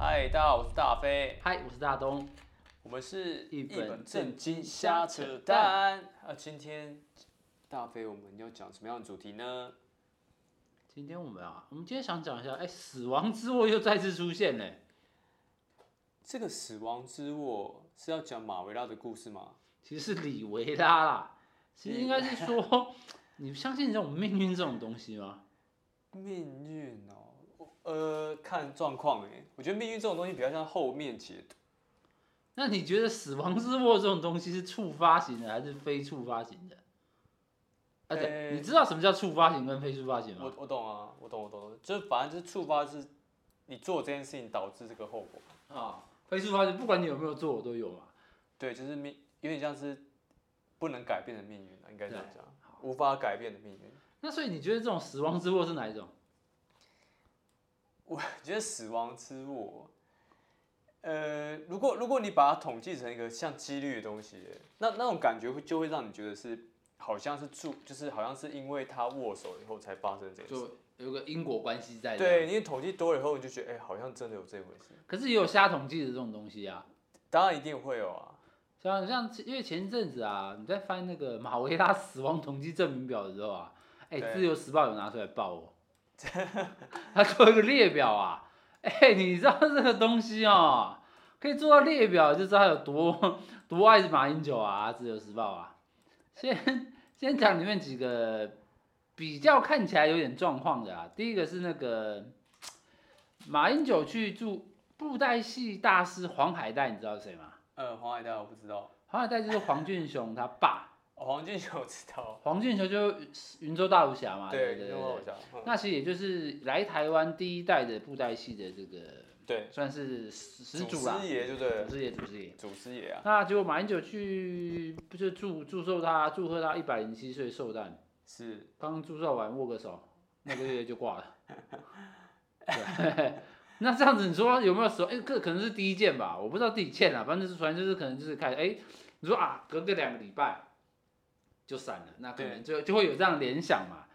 嗨，大家好，我是大飞，嗨，我是大东。我们是一本正经瞎瞎扯扯淡。啊，今天大飞我们要讲什么样的主题呢？今天我们啊，我们今天想讲一下，哎、死亡之握又再次出现呢。这个死亡之握是要讲马维拉的故事吗？其实是李维拉啦，其实应该是说，你相信这种命运这种东西吗？命运哦，呃，看状况哎，我觉得命运这种东西比较像后面解读。那你觉得死亡之握这种东西是触发型的还是非触发型的？啊，对，呃你知道什么叫触发型跟非触发型我吗？我我懂啊，我懂我懂，就是反正就是触发是你做这件事情导致这个后果。啊，非触发型，不管你有没有做，我都有嘛。对，就是命，有点像是不能改变的命运啊，应该这样对讲，无法改变的命运。那所以你觉得这种死亡之握是哪一种？我 觉得死亡之握，呃，如果如果你把它统计成一个像几率的东西，那那种感觉会就会让你觉得是好像是注，就是好像是因为他握手以后才发生这件事。就有个因果关系在。对，。因为统计多了以后，你就觉得哎、好像真的有这回事。可是也有瞎统计的这种东西啊。当然一定会有啊，像像因为前一阵子啊，你在翻那个马维拉死亡统计证明表的时候啊，自由时报有拿出来报哦，他做一个列表啊，哎、你知道这个东西哦，可以做到列表，就知道他有多 多爱马英九啊，自由时报啊。先先讲里面几个比较看起来有点状况的啊，第一个是那个马英九去住布袋戏大师黄海岱，你知道是谁吗？呃，黄海岱我不知道，黄海岱就是黄俊雄他爸，哦、黄俊球知道，黄俊球就是云州大武侠嘛，对对，对？那其实也就是来台湾第一代的布袋戏的这个，对，算是始始祖祖啦，师爷就对祖，师爷，祖师爷。祖师爷啊，那结果马英九去，不就祝祝寿他，祝贺他一百零七岁寿诞，是。刚祝寿完握个手，那个月就挂了。对，那这样子你说有没有时候？哎、这可能是第一件吧，我不知道第几件啦，反正就是反正就是可能就是开始，哎、你说啊，隔个两个礼拜就散了，那可能就就会有这样联想嘛。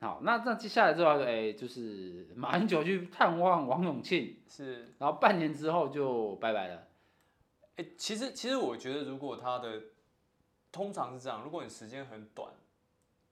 好，那那接下来之后，哎、就是马英九去探望王永庆，是。然后半年之后就拜拜了。哎、其实其实我觉得，如果他的通常是这样，如果你时间很短，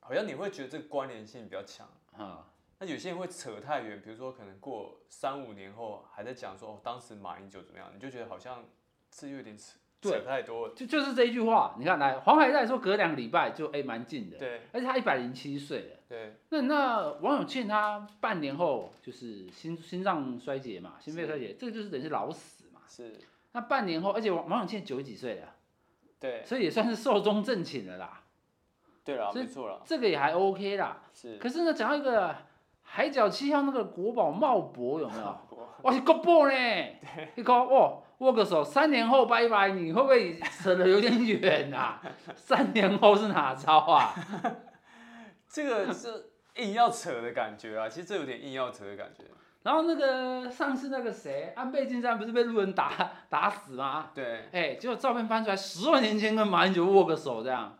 好像你会觉得这个关联性比较强。啊、那有些人会扯太远，比如说可能过三五年后还在讲说哦，当时马英九怎么样，你就觉得好像是有点扯对扯太多了。就就是这一句话，你看来黄海岱说隔两个礼拜就哎蛮、近的，对而且他一百零七岁了。对那那王永庆他半年后就是心心脏衰竭嘛，心肺衰竭，这个就是等于是老死嘛。是，那半年后，而且王王永庆九十几岁了，对所以也算是寿终正寝了啦，对了，所错了，这个也还 OK 啦。是。可是呢，讲到一个海角七号那个国宝茂博有没有？我 哇，是国宝呢！一个哇，握个手，三年后拜拜，你会不会扯得有点远啊？三年后是哪招啊？这个是硬要扯的感觉啊，其实这有点硬要扯的感觉。然后那个上次那个谁，安倍晋三不是被路人打打死吗？对，哎、结果照片翻出来，十万年前跟马英九握个手这样，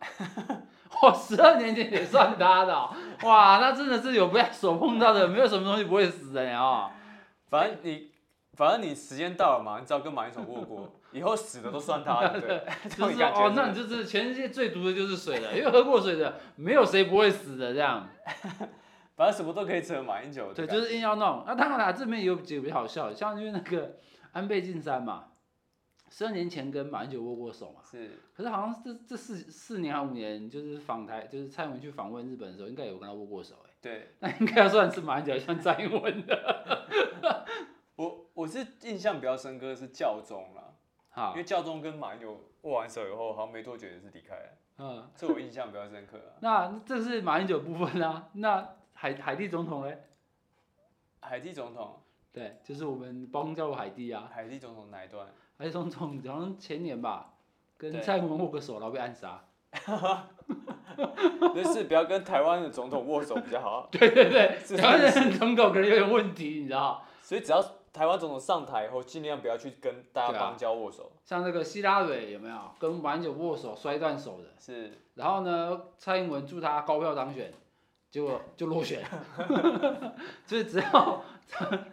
哇，十二年前也算他的哦、哇，那真的是有被手碰到的，没有什么东西不会死的。反正你，反正你时间到了嘛，你只要跟马英九握过，以后死的都算他的，对，就是哦，那你就是全世界最毒的就是水了，因为喝过水的没有谁不会死的这样。反正什么都可以扯马英九对，就是硬要弄。那当然啦，这边也有几个比较好笑的，像因为那个安倍晋三嘛，十二年前跟马英九握过手嘛，是，可是好像这这四四年还五年，就是访台，就是蔡英文去访问日本的时候，应该有跟他握过手哎、对那应该要算是马英九像蔡英文的。我我是印象比较深刻的是教宗啦，好因为，教宗跟马英九握完手以后，好像没多久也是离开了，嗯，这我印象比较深刻啊。那这是马英九部分啊。那海海地总统嘞？海地总统，对，就是我们包公叫过海地啊。海地总统哪一段？海地总统好像前年吧，跟对蔡英文握个手，然后被暗杀。就是不要跟台湾的总统握手比较好。对对对，是台湾的总统可能有点问题，你知道？所以只要台湾总统上台以后，尽量不要去跟大对啊家邦交握手。像那个希拉蕊有没有跟马英九握手摔断手的？是，然后呢，蔡英文祝他高票当选，结果就落选，所以只要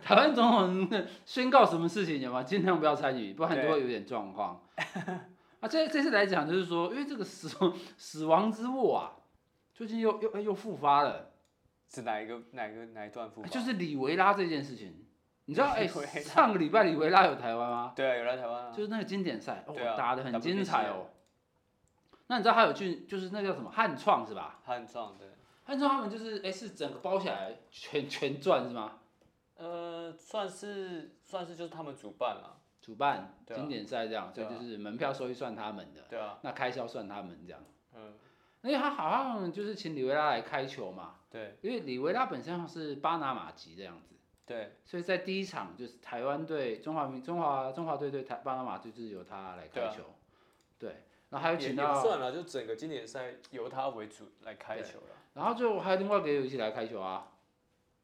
台湾总统宣告什么事情，有吗？尽量不要参与，不然都会有点状况。啊，这这次来讲就是说，因为这个死死亡之握啊，最近又又又复发了。是哪一个哪一个哪一段复发？就是李维拉这件事情，你知道？哎、上个礼拜李维拉有台湾吗？对啊，有来台湾啊。就是那个经典赛，啊打的很精彩哦。那你知道他有去，就是那个叫什么汉创是吧？汉壮的，汉创他们就是，哎、是整个包起来全全赚是吗？呃，算是算是就是他们主办了，主办对啊。经典赛这样，所以对啊就是门票收益算他们的，对啊，那开销算他们这样。嗯，因为他好像就是请李维拉来开球嘛，对。因为李维拉本身上是巴拿马籍这样子，对。所以在第一场就是台湾队中华民中华中华队对台巴拿马队就是由他来开球，对，然后还有也也不请到，算了，就整个经典赛由他为主来开球了。然后就还有另外一个一起来开球啊，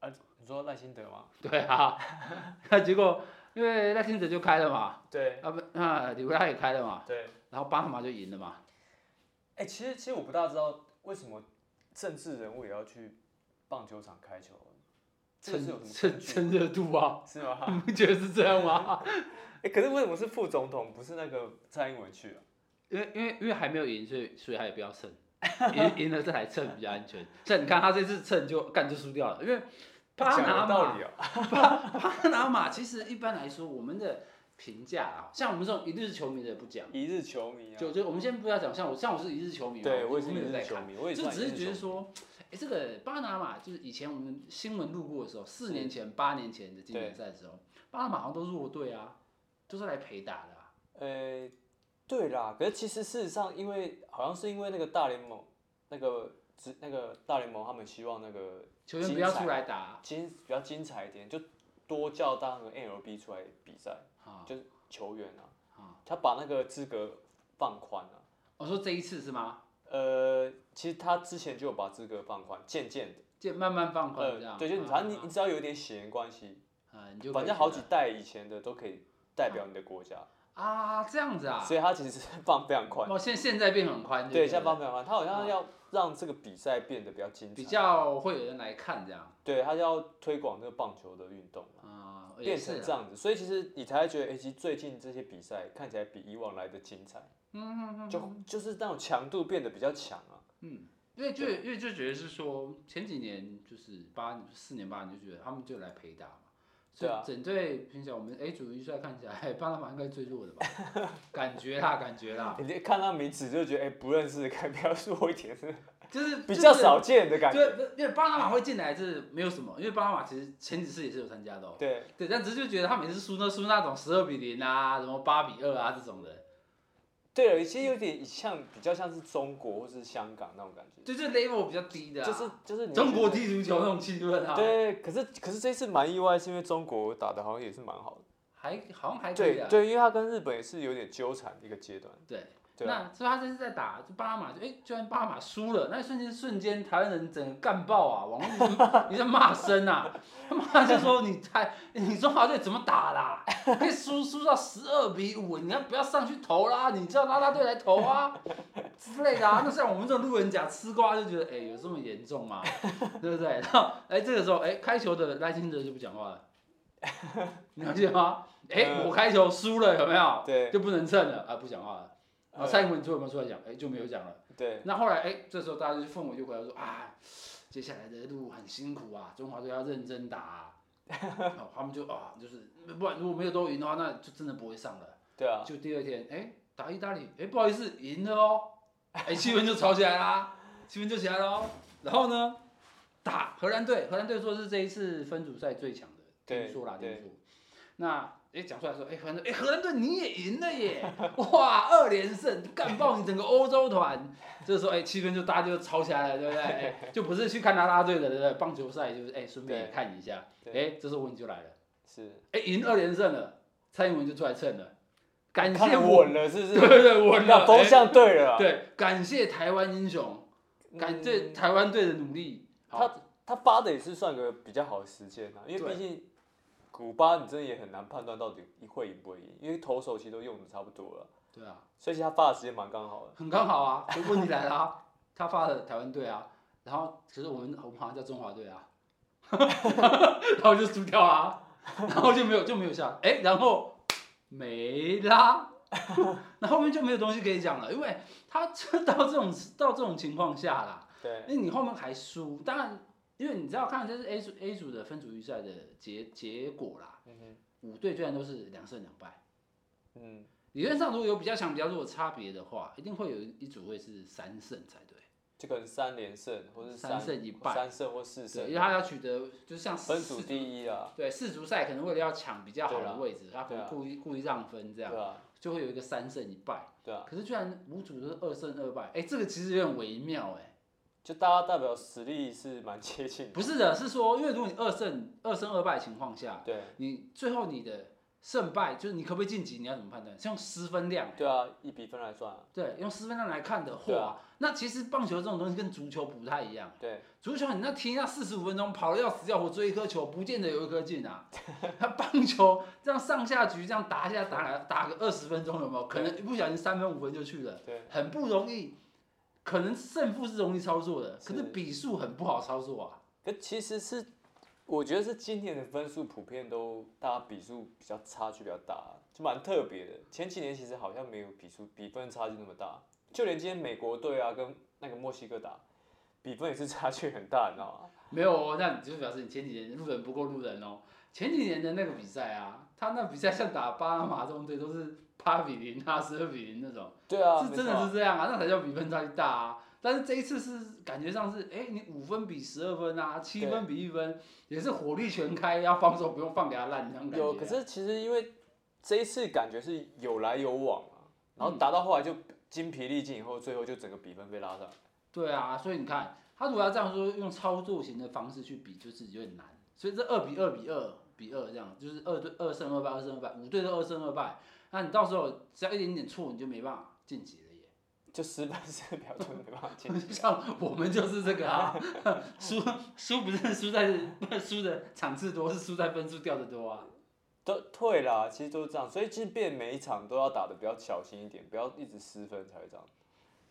啊你说赖辛德吗？对啊，那 结果因为赖清德就开了嘛，对。啊不，那李维拉也开了嘛，对，然后巴拿马就赢了嘛，哎、其实其实我不大知道为什么政治人物也要去棒球场开球，这个是有什么趁根据？趁热度啊，是吗？你不觉得是这样吗？哎、可是为什么是副总统，不是那个蔡英文去啊？因为因为因为还没有赢，所以所以他也不要蹭，赢赢了这台秤比较安全。这你看他这次秤就干就输掉了，因为巴拿马有道理哦、巴拿马其实一般来说我们的评价啊，像我们这种一日球迷的不讲，一日球迷啊，就就我们先不要讲，像我像我是一日球迷嘛，对，我也是球迷，我也就只是觉得说，哎、这个巴拿马就是以前我们新闻路过的时候，四年前、八年前的经典赛的时候，巴拿马好像都弱队啊，都是来陪打的、啊。呃，对啦，可是其实事实上，因为好像是因为那个大联盟那个只那个大联盟，他们希望那个球员不要出来打啊精比较精彩一点，就多叫到那个 MLB 出来比赛，啊就是球员啊，啊！他把那个资格放宽了、我说这一次是吗？呃，其实他之前就有把资格放宽，渐渐的，就慢慢放宽这样。呃，对，就反正你你只要有点血缘关系，啊，你就反正好几代以前的都可以代表你的国家，了啊，这样子啊。所以他其实是放非常宽。哦，现现在变很宽就对，了现在放非常宽，他好像要让这个比赛变得比较精彩。比彩，较会有人来看这样。对他要推广这个棒球的运动，啊，也变成这样子，所以其实你才会觉得，哎、其实最近这些比赛看起来比以往来的精彩，嗯嗯嗯，就就是那种强度变得比较强啊。嗯，因为就因为就觉得是说前几年就是八四年八年就觉得他们就来陪打嘛，所以整队平常我们 A 组预赛看起来巴拿马应该最弱的吧，感觉啦感觉啦，你看到名字就觉得，哎、不认识，看比较弱一点，是 就是比较少见的感觉。对因为巴拿马会进来是没有什么，因为巴拿马其实前几次也是有参加的哦。对，对，但只是就觉得他每次输那输那种十二比零啊，什么八比二啊这种的，对了，其实有点像，比较像是中国或是香港那种感觉，就是 level 比较低的、啊，就是就是你中国踢足球那种气氛啊，，对，可是可是这次蛮意外，是因为中国打的好像也是蛮好的。还好像还可以啊。对对，因为他跟日本也是有点纠缠的一个阶段。对那所以他这次在打就巴拿马，就哎，居然巴拿马输了，那一瞬间瞬间台湾人整个干爆啊，网络你 在骂声啊，他妈就说你台你中华队怎么打啦？可以输输到十二比五，你要不要上去投啦？你叫拉拉队来投啊之类的啊。那像我们这种路人甲吃瓜就觉得，哎、有这么严重吗？对不对？然后哎，这个时候哎，开球的赖清德就不讲话了，你 了解吗？哎、嗯我开球输了有没有？对就不能蹭了啊，不讲话了。然后呃蔡英文出有没有出来讲？哎、就没有讲了。对那后来哎、这时候大家就氛围就回来说啊，接下来的路很辛苦啊，中华队要认真打、啊。哦，他们就啊，就是不然如果没有都赢的话，那就真的不会上了。对啊，就第二天，哎、打意大利，哎、不好意思，赢了哦，哎、气氛就吵起来啦，气氛就起来了哦。然后呢，打荷兰队，荷兰队说是这一次分组赛最强的，对听说啦，对听说。那哎讲出来说，哎、荷兰队，哎、荷兰队你也赢了耶，哇，二连胜，干爆你整个欧洲团。这时候哎、气氛就大家就吵起来了，对不对？哎就不是去看啦啦队的，对不对？棒球赛就是哎顺、便也看一下，哎、对这时候问题就来了，是，哎、赢二连胜了，蔡英文就出来蹭了，感谢我稳了，是不是？对对对，稳了，哎那风向对了啊。对，感谢台湾英雄，感谢嗯台湾队的努力。好他他发的也是算个比较好的时间啊，因为对毕竟古巴你真的也很难判断到底会赢不会赢，因为投手其实都用的差不多了，对啊，所以其实他发的时间蛮刚好的。很刚好啊。就问题来了啊，他发的台湾队啊，然后可是我们我们好像叫中华队啊，然后就输掉啊，然后就没有就没有下，哎、然后没啦，那后面就没有东西可以讲了，因为他到这种到这种情况下啦，对，因为你后面还输，当然，因为你知道看这是 A 组 A 组的分组预赛的结结果啦，五队居然都是两胜两败。嗯，理论上，如果有比较强、比较弱的差别的话，一定会有一组会是三胜才对。就可能三连胜，或是三胜一败三胜或四胜对，因，为他要取得就是像四分组第一啊，对四足赛可能为了要抢比较好的位置，他可能故意故意让分这样，啊，就会有一个三胜一败。对啊，可是居然五组都是二胜二败，哎，这个其实有点微妙哎。就大家代表实力是蛮接近的，不是的，是说因为如果你二胜二胜二败的情况下，对，你最后你的胜败就是你可不可以晋级，你要怎么判断？是用失分量。对啊，以比分来算啊，对，用失分量来看的对话，那其实棒球这种东西跟足球不太一样。对，足球你那踢那四十五分钟，跑的要死要活，追一颗球，不见得有一颗进啊。他棒球这样上下局这样打一下打打个二十分钟，有没有？可能一不小心三分五分就去了，对，很不容易。可能胜负是容易操作的，可是是比数很不好操作啊。可其实是，我觉得是今年的分数普遍都大家比数比较差距比较大，就蛮特别的。前几年其实好像没有比数比分差距那么大，就连今天美国队啊跟那个墨西哥打，比分也是差距很大，你知道吗？没有哦，那你就是表示你前几年路人不够路人哦。前几年的那个比赛啊，他那比赛像打巴拿马这种队都是八比零啊、十二比零那种。对啊，是真的是这样啊，那才叫比分差距大啊。但是这一次是感觉上是，哎、你五分比十二分啊，七分比一分，也是火力全开，要防守不用放给他烂这样感觉啊、有，可是其实因为这一次感觉是有来有往啊，然嗯后打到后来就精疲力尽以后，最后就整个比分被拉上来。对啊，所以你看，他如果要这样说，用操作型的方式去比，就是有点难。所以这二比二比二比二这样，就是二对二胜二败，二胜二败，五队都二胜二败，那你到时候只要一点点错，你就没办法晋级了耶。就失败是表就没办法晋级。像我们就是这个啊，输输不是输在输的场次多，是输在分数掉的多啊。都退啦，其实都是这样，所以其实变每一场都要打的比较小心一点，不要一直失分才会这样。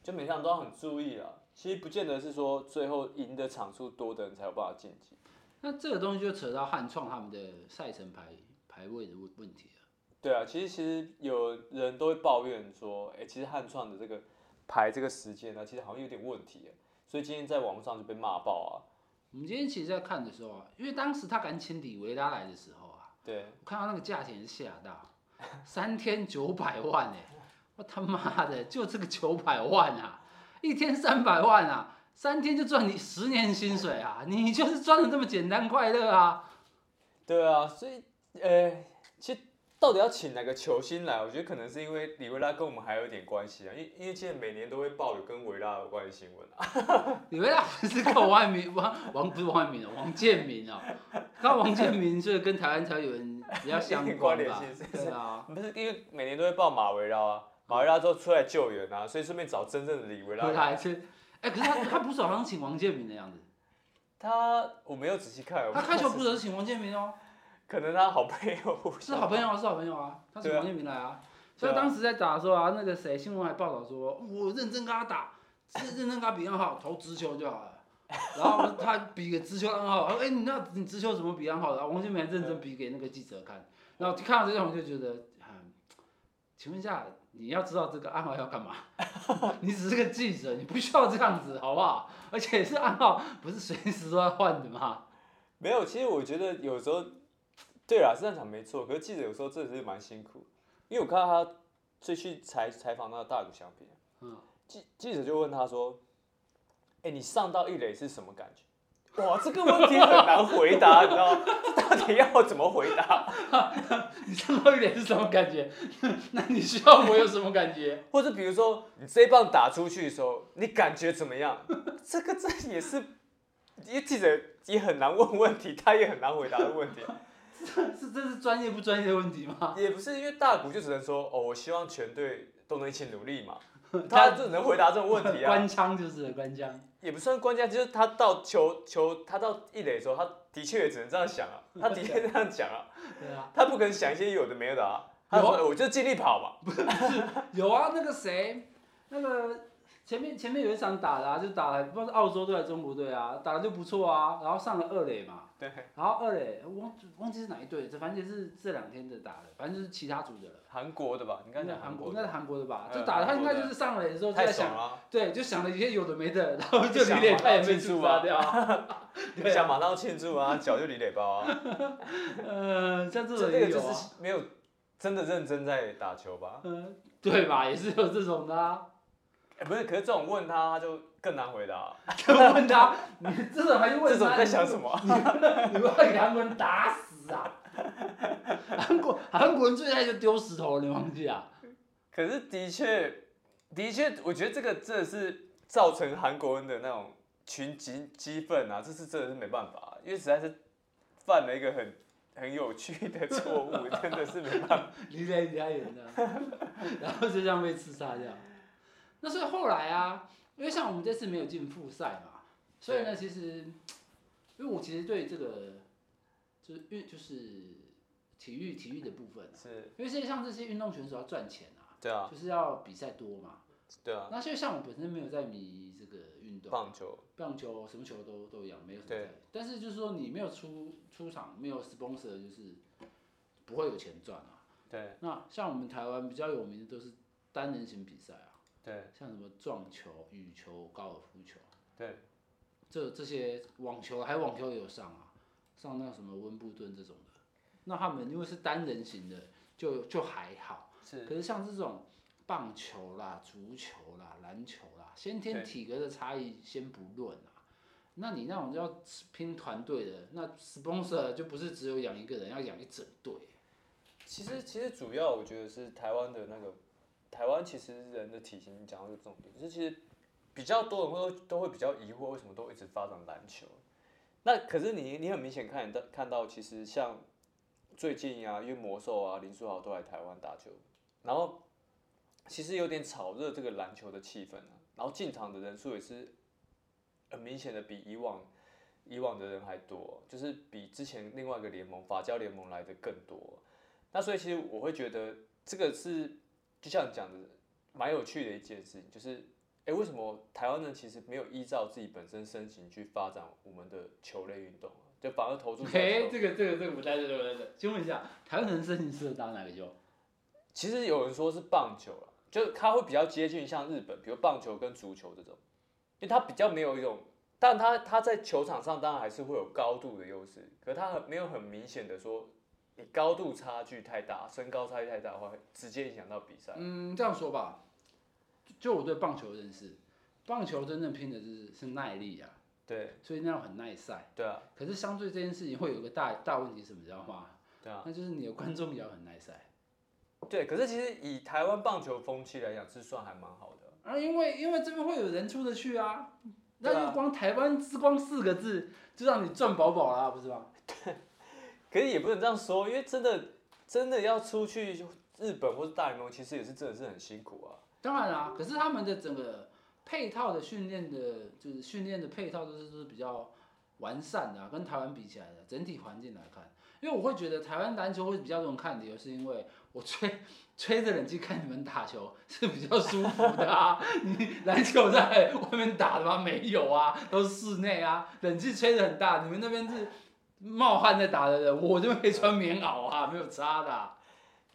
就每场都要很注意啦。其实不见得是说最后赢的场数多的人才有办法晋级。那这个东西就扯到汉创他们的赛程排排位的问问题了。对啊，其实其实有人都会抱怨说，哎、其实汉创的这个排这个时间呢，其实好像有点问题，所以今天在网络上就被骂爆啊。我们今天其实在看的时候啊，因为当时他敢请李维拉来的时候啊，对，我看到那个价钱是吓到，三天九百万哎、我他妈的就这个九百万啊，一天三百万啊，三天就赚你十年薪水啊，你就是赚的这么简单快乐啊。对啊，所以呃，其实到底要请哪个球星来，我觉得可能是因为李维拉跟我们还有一点关系啊，因因为现在每年都会报有跟维拉有关的新闻啊。李维拉不是跟王汉民王王不是王汉民哦，王建民啊，他王建民所以跟台湾才有人比较相关联性是？对啊，不是因为每年都会报马维拉啊，马维拉之后出来救援啊，所以顺便找真正的李维拉回来。来是，哎，可是他他不是好像请王建民的样子，他我没有仔细看，他开球不不是请王建民哦。可能他好朋友是好朋友啊，是好朋友啊，他请对啊王建民来啊。所以当时在打的时候啊，那个谁新闻还报道说，我认真跟他打，认认真跟他比暗号，投直球就好了。然后他比个直球暗号，哎、你那你直球怎么比暗号的？王建民还认真比给那个记者看。然后看到这种我就觉得，嗯，请问一下，你要知道这个暗号要干嘛？你只是个记者，你不需要这样子，好不好？而且是暗号，不是随时都要换的嘛。没有，其实我觉得有时候，对啦，是这样讲没错。可是记者有时候真的是蛮辛苦，因为我看到他最去采采访那个大谷翔平，嗯，记记者就问他说：“哎、你上到一垒是什么感觉？”哇，这个问题很难回答，你知道吗？到底要怎么回答？你上到一点是什么感觉？那你需要我有什么感觉？或者比如说你这一棒打出去的时候，你感觉怎么样？这个这也是，因为记者也很难问问题，他也很难回答的问题。是这是专业不专业的问题吗？也不是因为大谷就只能说哦，我希望全队都能一起努力嘛，他只能回答这种问题啊。官腔就是官腔。也不算关键，就是他到球球他到一垒的时候，他的确也只能这样想啊，他的确这样讲啊，对啊，他不可能想一些有的没有的啊。他说有我就尽力跑嘛，有啊，那个谁，那个前面前面有一场打的、啊，就打了不知道是澳洲队还是中国队啊，打的就不错啊，然后上了二垒嘛，对，然后二垒忘忘记是哪一队，这反正也是这两天的打的，反正就是其他组的了。韩国的吧？你刚才讲韩国的应该是韩国的吧？嗯就打的他应该就是上垒的时候就在想，对，就想了一些有的没的，然后就想离垒他也被庆祝啊触杀掉。你想马上庆祝啊，脚就离垒包啊，呃，像这种也有啊，没有真的认真在打球吧？嗯，对吧？也是有这种的啊。哎不是，可是这种问他他就更难回答，就问他，你这种还是问这种他在想什么？你会给韩国人打死啊！韩国韩国人最爱就丢石头，你忘记啊？可是的确，的确，我觉得这个真的是造成韩国人的那种群集激愤啊，这是真的是没办法，因为实在是犯了一个很很有趣的错误，真的是没办法。离得比较远的，然后就这样被刺杀掉。那所以后来啊，因为像我们这次没有进复赛嘛，所以呢，其实因为我其实对这个就是运就是体育体育的部分啊，是，因为现在像这些运动选手要赚钱啊，对啊，就是要比赛多嘛。对啊，那所以像我本身没有在迷这个运动，棒球，棒球什么球都都一样，没有什么对在。但是就是说你没有出出场，没有 sponsor，就是不会有钱赚啊。对那像我们台湾比较有名的都是单人型比赛啊，对像什么撞球、羽球、高尔夫球，对，这这些网球还有网球也有上啊，上那什么温布顿这种的。那他们因为是单人型的，就就还好。是，可是像这种棒球啦、足球啦、篮球啦，先天体格的差异先不论啊，那你那种要拼团队的，那 sponsor 就不是只有养一个人，要养一整队。其实其实主要我觉得是台湾的那个，台湾其实人的体型，讲到这个重点，就是其实比较多人会都会比较疑惑，为什么都一直发展篮球？那可是你你很明显看到看到，其实像最近啊，因为魔兽啊、林书豪都来台湾打球，然后其实有点炒热这个篮球的气氛啊，然后进场的人数也是很明显的比以往以往的人还多，就是比之前另外一个联盟法教联盟来的更多。那所以其实我会觉得这个是就像你讲的，蛮有趣的一件事情，就是哎，为什么台湾人其实没有依照自己本身身形去发展我们的球类运动啊，就反而投注在哎、球这个这个这个不在这，这个不在这。请问一下，台湾人身形适合打哪个球？其实有人说是棒球啦，就它会比较接近像日本，比如棒球跟足球这种，因为它比较没有一种，但它它在球场上当然还是会有高度的优势，可它很没有很明显的说你高度差距太大，身高差距太大的话，会直接影响到比赛。嗯，这样说吧，就我对棒球的认识，棒球真正拼的是是耐力啊，对所以那样很耐晒。对啊，可是相对这件事情会有个大大问题，什么知道吗？对啊，那就是你的观众也要很耐晒。对。可是其实以台湾棒球风气来讲，是算还蛮好的。啊，因为因为这边会有人出得去啊，那就光台湾之光四个字就让你赚饱饱啦，不是吗？可是也不能这样说，因为真的真的要出去日本或者大联盟，其实也是真的是很辛苦啊。当然啦，可是他们的整个配套的训练的，就是训练的配套都是都是比较完善的、啊，跟台湾比起来的整体环境来看，因为我会觉得台湾篮球会比较多人看的，是因为我吹 吹着冷气看你们打球是比较舒服的啊。你篮球在外面打的吗？没有啊，都是室内啊，冷气吹得很大，你们那边是冒汗在打的人，我这边可以穿棉袄啊，没有差的啊、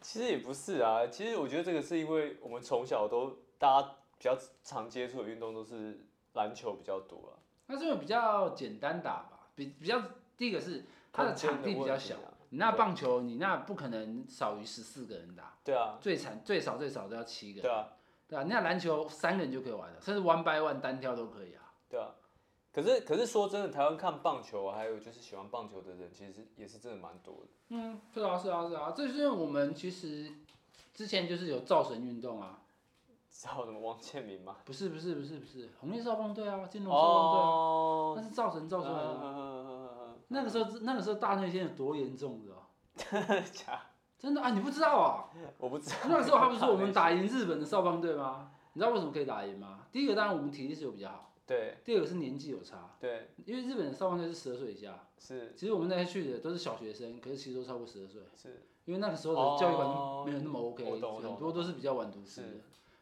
其实也不是啊，其实我觉得这个是因为我们从小都大家比较常接触的运动都是篮球比较多啊，那这个比较简单打吧，比比较第一个是它的场地比较小，啊。你那棒球你那不可能少于十四个人打，对啊，最惨最少最少都要七个人，对啊，对啊，那篮球三个人就可以玩了，甚至 one by one 单挑都可以啊。对啊。可是可是说真的，台湾看棒球啊，还有就是喜欢棒球的人，其实也是真的蛮多的。嗯，是啊是啊是啊，这是因为我们其实之前就是有造神运动啊，造什么王建民吗？不是不是不是不是红叶少棒队啊，金龙少棒队啊，哦那，是造神造出来的啊。嗯那个时候那个时候大内线有多严重的、啊，假，真的啊，你不知道啊？我不知道。那个时候他不是我们打赢日本的少棒队吗？你知道为什么可以打赢吗？第一个当然我们体力是有比较好，对。第二个是年纪有差，对。因为日本的少棒队是十二岁以下，是。其实我们那些去的都是小学生，可是其实都超过十二岁，是。因为那个时候的教育环境没有那么 OK，、很多都是比较晚读书的，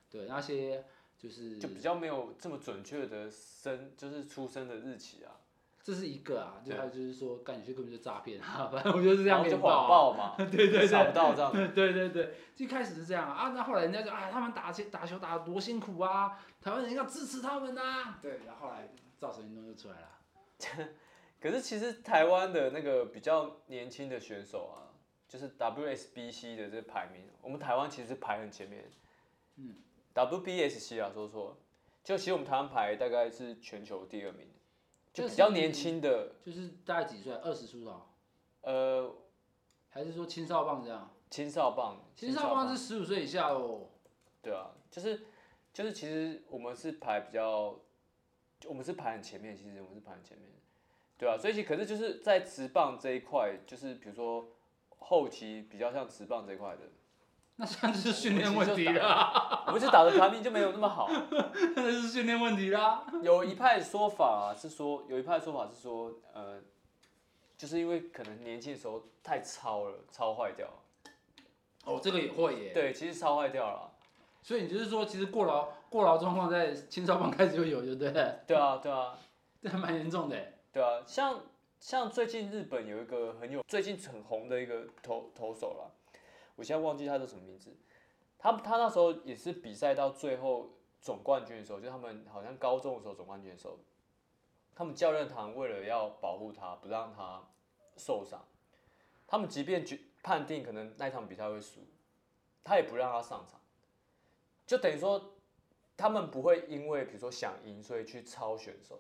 对那些就是就比较没有这么准确的生，就是出生的日期啊，这是一个啊，就对。还有就是说，干有些根本就诈骗啊，反正我就是这样给你报啊。谎报嘛，对 对对，找不到这样子。对对对，一开始是这样啊，啊那后来人家就啊，他们打球打球打得多辛苦啊，台湾人要支持他们呐、对，然后后来造成运动就出来了。可是其实台湾的那个比较年轻的选手啊，就是 WSBC 的这个排名，我们台湾其实排很前面。嗯，WBSC 啊，说错了，就其实我们台湾排大概是全球第二名，就比较年轻的，就是大概几岁？二十出头，呃，还是说青少棒这样？青少棒，青少棒是十五岁以下哦。对啊，就是就是其实我们是排比较，我们是排很前面，其实我们是排很前面，对啊，所以其可是就是在职棒这一块，就是比如说后期比较像职棒这一块的，那算是训练问题啦，我们就打的排名就没有那么好。那是训练问题啦。有一派说法、啊、是说，有一派说法是说，呃，就是因为可能年轻的时候太超了，超坏掉了。哦，这个也会耶。对，其实超坏掉了啊。所以你就是说，其实过劳过劳状况在青少棒开始就有，对不对？对啊，对啊，这还蛮严重的耶。对啊，像像最近日本有一个很有最近很红的一个投投手啦，我现在忘记他叫什么名字。他他那时候也是比赛到最后总冠军的时候，就他们好像高中的时候总冠军的时候，他们教练团为了要保护他，不让他受伤，他们即便决判定可能那场比赛会输，他也不让他上场，就等于说他们不会因为比如说想赢所以去超选手。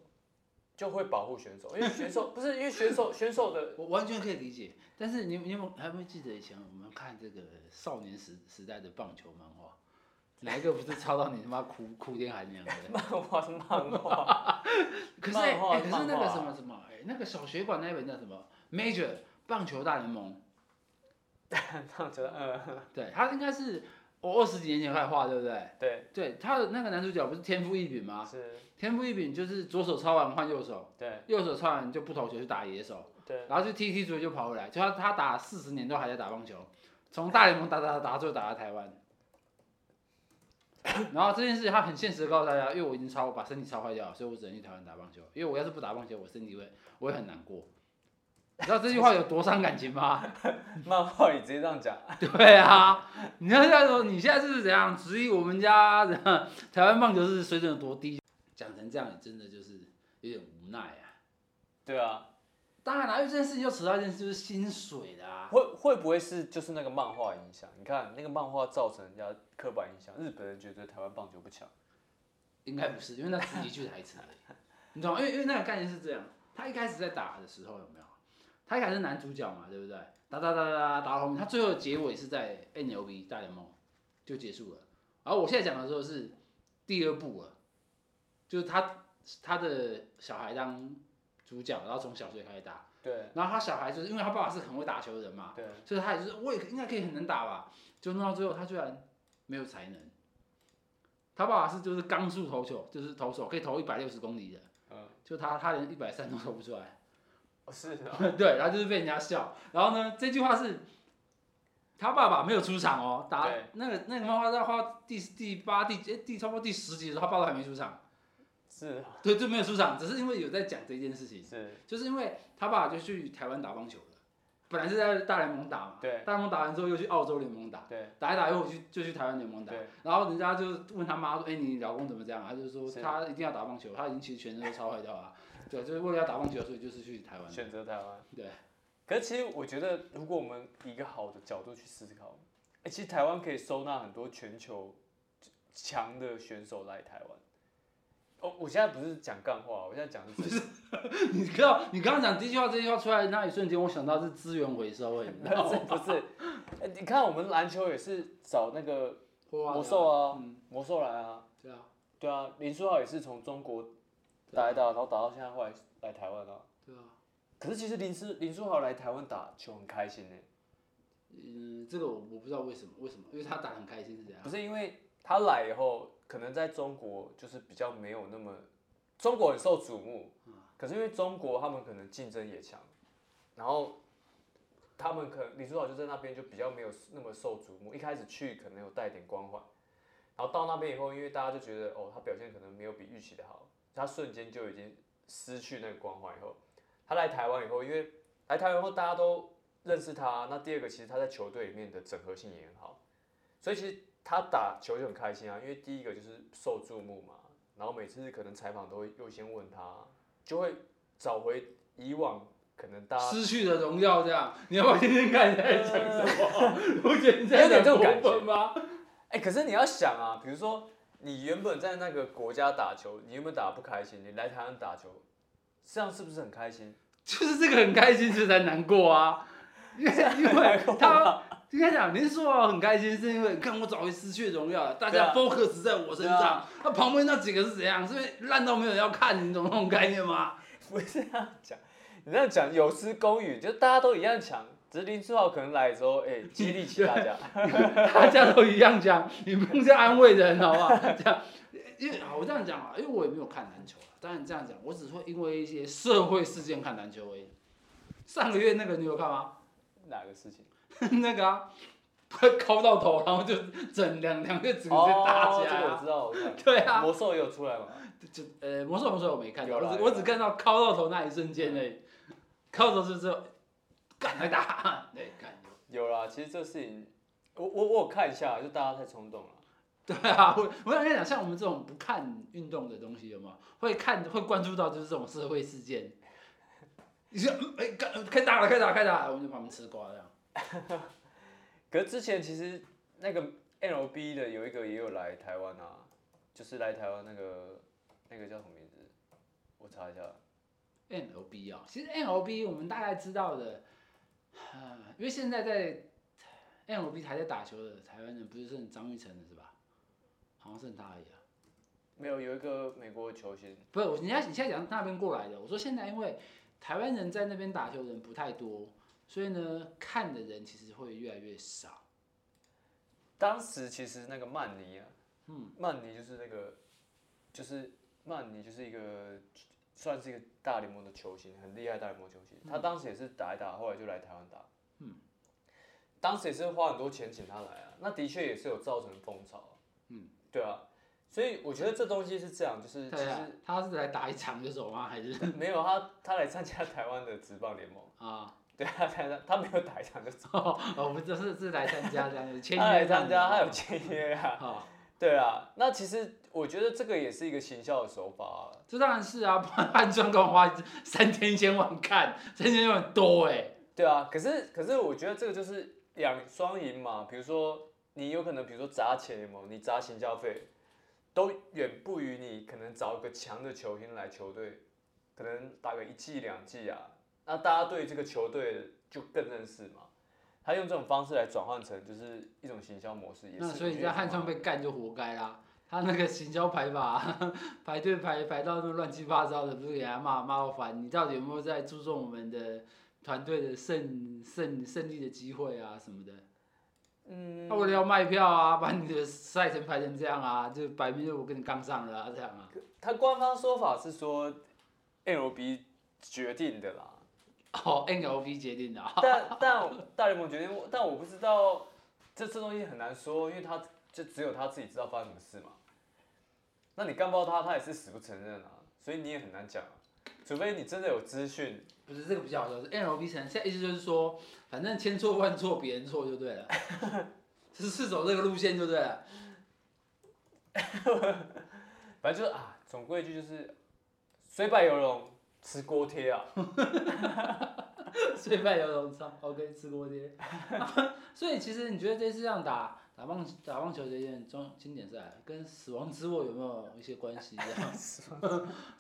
就会保护选手，因为选手 不是因为选手 选手的 我完全可以理解，但是你你有没有还会记得以前我们看这个少年时时代的棒球漫画，哪一个不是抄到你他妈哭哭天喊娘的？漫画是漫画，可是可是那个什么什么哎、那个小学馆那一本叫什么？Major 棒球大联盟，棒球嗯对，他应该是我二十几年前开始画，对不对？对对，他的那个男主角不是天赋异禀吗？是，天赋异禀就是左手抄完换右手，对右手抄完就不投球去打野手，对然后就踢踢足球就跑回来，就他他打四十年都还在打棒球，从大联盟打打打打，最后打到台湾。然后这件事他很现实的告诉大家，因为我已经超把身体超坏掉了，所以我只能去台湾打棒球。因为我要是不打棒球，我身体会我会很难过。你知道这句话有多伤感情吗？漫画里直接这样讲，对啊，你要这样说，你现在是怎样质疑我们家的台湾棒球是水准有多低？讲成这样，也真的就是有点无奈啊。对啊，当然啦，因为这件事情又扯到一件事，就是薪水的啊。会会不会是就是那个漫画影响？你看那个漫画造成人家刻板印象，日本人觉得台湾棒球不强，应该不是，因为那只是一句台词而已，你懂吗？因为因为那个概念是这样，他一开始在打的时候有没有？他一开始是男主角嘛，对不对？打打打打打打到后面，他最后的结尾是在 NLB 大联盟就结束了。然后我现在讲的时候是第二部了，就是他他的小孩当主角，然后从小学开始打，对。然后他小孩就是因为他爸爸是很会打球的人嘛，对，所以他也就是我也应该可以很能打吧，就弄到最后他居然没有才能。他爸爸是就是钢速投球，就是投手可以投一百六十公里的，嗯，就他他连一百三都投不出来，哦是啊，对，然后就是被人家笑。然后呢，这句话是他爸爸没有出场哦，打那个那个漫画在画第第八第诶第差不多第十集的时候，他爸爸还没出场，是啊对，就没有出场，只是因为有在讲这件事情，是，就是因为他爸爸就去台湾打棒球了，本来是在大联盟打嘛，对大联盟打完之后又去澳洲联盟打。对打一打以后去就去台湾联盟打，对然后人家就问他妈说：“哎、你老公怎么这样？”他就说他一定要打棒球，他已经其实全身都超坏掉了，对，就是为了要打棒球，所以就是去台湾。选择台湾。对，可是其实我觉得，如果我们以一个好的角度去思考，哎、其实台湾可以收纳很多全球强的选手来台湾。哦，我现在不是讲干话，我现在讲的是 你知道你刚刚讲第一句话这句话出来的那一瞬间，我想到是资源回收、哎，你知道不是吗？不是，哎你看我们篮球也是找那个魔兽啊嗯，魔兽来啊，对啊，对啊，林书豪也是从中国打一打，然后打到现在后来来台湾啊。对啊，可是其实林书林书豪来台湾打球很开心呢、嗯，这个我我不知道为什么，为什么？因为他打得很开心是这样不。是因为他来以后，可能在中国就是比较没有那么，中国很受瞩目，可是因为中国他们可能竞争也强，然后他们可能李书豪就在那边就比较没有那么受瞩目，一开始去可能有带点光环，然后到那边以后，因为大家就觉得哦，他表现可能没有比预期的好，他瞬间就已经失去那个光环。以后他来台湾以后，因为来台湾以后大家都认识他，那第二个其实他在球队里面的整合性也很好，所以其实他打球就很开心啊，因为第一个就是受注目嘛，然后每次可能采访都会优先问他，就会找回以往可能大家失去的荣耀这样，你要不要听听看你在讲什么？我觉得你有点这种感觉吗？哎、可是你要想啊，比如说你原本在那个国家打球，你原本打不开心，你来台湾打球，这样是不是很开心？就是这个很开心，这才难过啊！因为因为他应该讲，您说我很开心，是因为看我早就失去荣耀了，大家 focus 在我身上，那旁边那几个是怎样？是因为烂到没有人要看，你懂那种概念吗？不是这样讲，你这样讲有失公允，就大家都一样强，只是林书豪可能来的时候，哎、激励起大家。大家都一样讲，你不用这样安慰人，好不好？这样，因为好，我这样讲啊，因为我也没有看篮球啊。当然这样讲，我只会因为一些社会事件看篮球而已。上个月那个你有看吗？哪个事情？那个啊，敲到头，然后就整两两个直接打哦，起来啊。这个我知道，我知道。对啊，魔兽也有出来嘛？就呃魔兽魔兽我没看我只我只看到敲到头那一瞬间而已。敲到头之后，干来打，对，干。有啦，其实这事情，我我我有看一下，就大家太冲动了。对啊，我我想跟你讲，像我们这种不看运动的东西，有没有会看会关注到就是这种社会事件？你说哎，干开打了，开打了，开打了，我们就旁边吃瓜这样。可是之前其实那个 LB 的有一个也有来台湾啊，就是来台湾那个那个叫什么名字？我查一下。NLB 啊、其实 NLB 我们大概知道的，呃，因为现在在 NLB 还在打球的台湾人，不是剩张玉成了是吧？好像剩他而已啊。没有，有一个美国球星，不是，我你现在你现在讲那边过来的，我说现在因为台湾人在那边打球的人不太多，所以呢看的人其实会越来越少。当时其实那个曼尼啊，嗯，曼尼就是那个，就是曼尼就是一个算是一个大联盟的球星，很厉害的大联盟球星。他当时也是打一打，后来就来台湾打，嗯，当时也是花很多钱请他来啊，那的确也是有造成风潮，嗯，对啊，所以我觉得这东西是这样，就是其实，他是来打一场就走吗？还是 没有他他来参加台湾的职棒联盟，啊？对他参加他没有打一场就走，哦，我们这是是来参加这样子签他来参加他有啊签约啊。啊，对啊，那其实我觉得这个也是一个行销的手法啊。这当然是啊，不然汉装干嘛花三千千万看，三千千万多哎。对啊，可是可是我觉得这个就是两双赢嘛。比如说你有可能，比如说砸钱有没有？你砸行销费，都远不于你可能找一个强的球星来球队，可能打个一季两季啊，那大家对这个球队就更认识嘛。他用这种方式来转换成就是一种行销模式，也是。那所以你在汉创被干就活该啦。他那个行销排法 排队排排到都乱七八糟的，不是给他骂骂到烦。你到底有没有在注重我们的团队的胜胜胜利的机会啊什么的？嗯，他为了要卖票啊，把你的赛程排成这样啊，就摆明就我跟你杠上了啊，这样啊。他官方说法是说，NLB 决定的啦。哦，NLB 决定的啊。但但大联盟决定，但我不知道这这东西很难说，因为他就只有他自己知道发生什么事嘛。那你干爆他，他也是死不承认啊，所以你也很难讲啊。除非你真的有资讯，不是这个比较好笑，是承认，现在意思就是说，反正千错万错别人错就对了，是是走这个路线就对了。反正就是啊，总归一句就是虽败犹荣，吃锅贴啊。虽败犹荣，操，OK，吃锅贴。所以其实你觉得这次这样打打棒打棒球这件中经典赛，跟死亡之握有没有一些关系？这样 是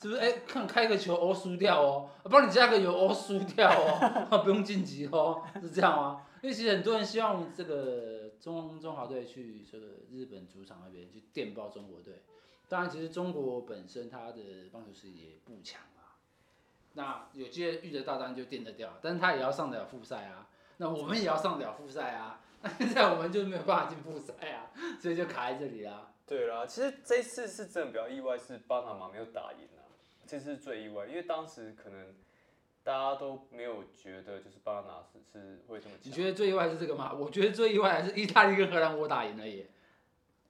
不是？哎、看开个球哦输掉哦，帮你加个油哦输掉哦，不用晋级哦，是这样吗？因为其实很多人希望这个中中华队去这个日本主场那边去电爆中国队。当然，其实中国本身它的棒球实力也不强啊。那有些遇得大单就电得掉，但是他也要上得了复赛啊。那我们也要上得了复赛啊。那 现在我们就没有办法进复赛啊，所以就卡在这里啦。对啦，其实这次是真的比较意外，是巴拿马没有打赢啊，这次是最意外，因为当时可能大家都没有觉得就是巴拿马是是会这么强。你觉得最意外是这个吗？我觉得最意外还是意大利跟荷兰我打赢了耶。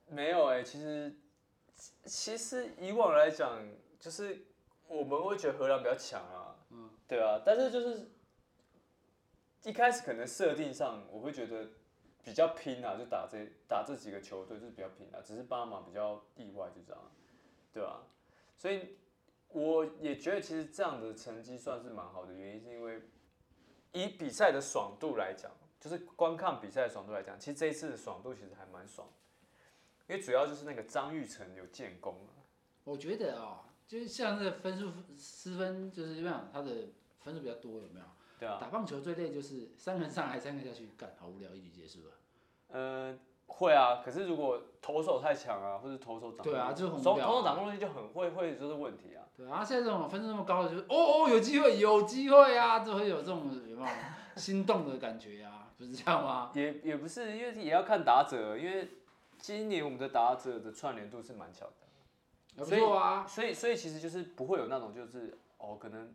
没有哎、其实其实以往来讲，就是我们会觉得荷兰比较强啊，嗯，对啊，但是就是一开始可能设定上，我会觉得比较拼啊，就打这打这几个球队就是比较拼啊，只是巴拿马比较意外就这样，对啊，所以我也觉得其实这样的成绩算是蛮好的，原因是因为以比赛的爽度来讲，就是观看比赛的爽度来讲，其实这一次的爽度其实还蛮爽，因为主要就是那个张玉成有建功啊，我觉得哦，就是像这个分数失分，就是怎么样，他的分数比较多，有没有？对啊，打棒球最累就是三个人上来，三个下去，干好无聊，一局结束了。嗯、会啊，可是如果投手太强啊，或者投手掌控对啊就很无投聊啊投手掌控力就很会会就是问题啊。对啊，现在这种分数那么高的，就是哦哦有机会，有机会啊，就会有这种有没有心动的感觉啊？不是这样吗？也也不是，因为也要看打者，因为今年我们的打者的串联度是蛮强的，还不所以错啊。所以所以其实就是不会有那种就是哦，可能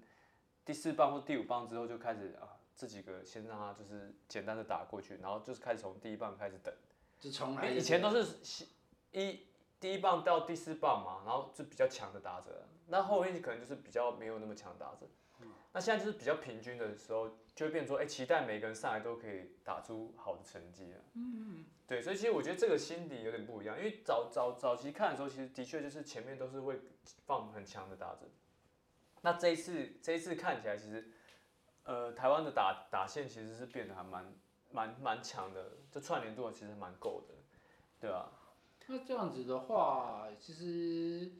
第四棒或第五棒之后就开始啊，这几个先让他就是简单的打过去，然后就是开始从第一棒开始等，就从来。以前都是一第一棒到第四棒嘛，然后就比较强的打者，那后面可能就是比较没有那么强的打者。那现在就是比较平均的时候，就会变成说，哎、期待每个人上来都可以打出好的成绩了。嗯对，所以其实我觉得这个心理有点不一样，因为早早早期看的时候，其实的确就是前面都是会放很强的打者。那这一次这一次看起来，其实呃台湾的打打线其实是变得还蛮蛮蛮强的，这串联度其实蛮够的，对啊。那这样子的话，其实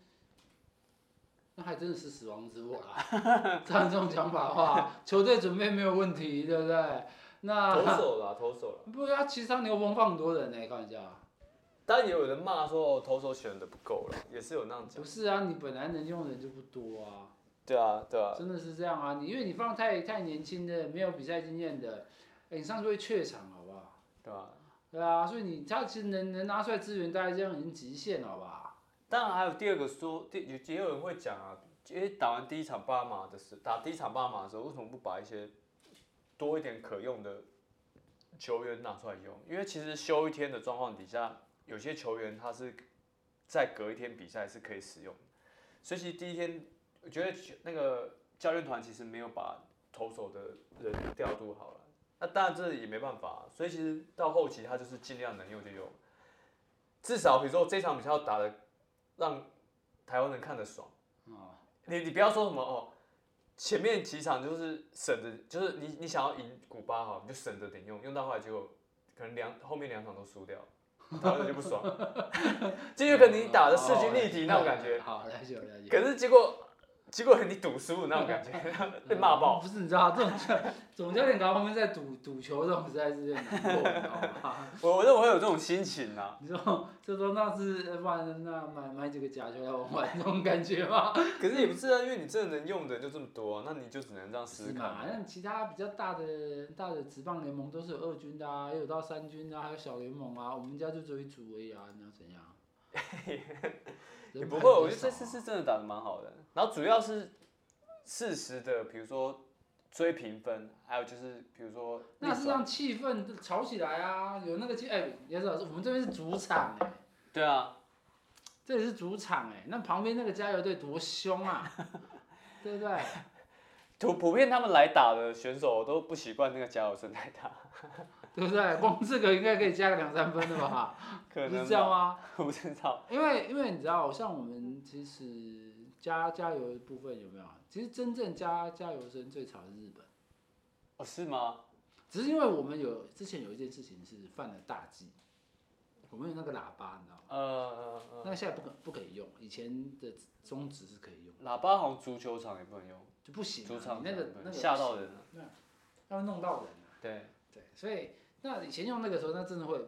那还真的是死亡之握啦。照你这种讲法的话，球队准备没有问题，对不对？那投手 啦，投手啦。不啊，其实他牛棚放很多人呢，开玩笑。当然也有人骂说哦投手选的不够了，也是有那样讲不。是啊，你本来能用的人就不多啊，对啊，对啊，真的是这样啊。你因为你放太太年轻的，没有比赛经验的，哎，你上去会怯场，好不好？对啊。对啊，所以你他其实能能拿出来资源，大概这样已经极限了，好不好？当然还有第二个说，第有也有人会讲啊，因为打完第一场巴马的时，打第一场巴马的时候，为什么不把一些多一点可用的球员拿出来用？因为其实休一天的状况底下，有些球员他是再隔一天比赛是可以使用的，所以其实第一天我觉得那个教练团其实没有把投手的人调度好了。那当然这也没办法，所以其实到后期他就是尽量能用就用，至少比如说这场比赛要打的让台湾人看得爽。哦，你你不要说什么哦，前面几场就是省着，就是你你想要赢古巴哈，你就省着点用，用到后来结果可能两后面两场都输掉，台湾人就不爽，就有可能你打的势均力敌那种感觉，好，了解了解。可是结果结果你赌输的那种感觉，被骂爆。不是，你知道这种总 教练搞后面在赌赌球这种实在是有点难过，你知道吗？我我认为会有这种心情啊，你说就说那是不然那买买几个假球来玩玩那种感觉吗？可是也不是啊，因为你真的能用的就这么多、啊，那你就只能这样试试看是嘛？。那其他比较大的大的职棒联盟都是有二军的啊，也有到三军啊，还有小联盟啊，我们家就只有一组而已啊，你要怎样？也不会，我觉得这次是真的打得蛮好的。然后主要是适时的，比如说追评分，还有就是比如说那是让气氛吵起来啊，有那个气哎，叶老师，我们这边是主场哎、对啊，这里是主场哎、那旁边那个加油队多凶啊，对不对？普普遍他们来打的选手都不习惯那个加油声来打，对不对？光这个应该可以加个两三分的吧？可能不是这样？吗？我不知道。因为因为你知道，像我们其实加加油的部分有没有？其实真正加加油声最吵的是日本，哦，是吗？只是因为我们有之前有一件事情是犯了大忌，我们有那个喇叭，你知道吗？呃呃呃，那个现在不可不可以用，以前的宗旨是可以用，喇叭好像足球场也不能用，就不行、啊。主场那个那个吓到人了。要会弄到人啊。对，对，所以那以前用那个时候，那真的会，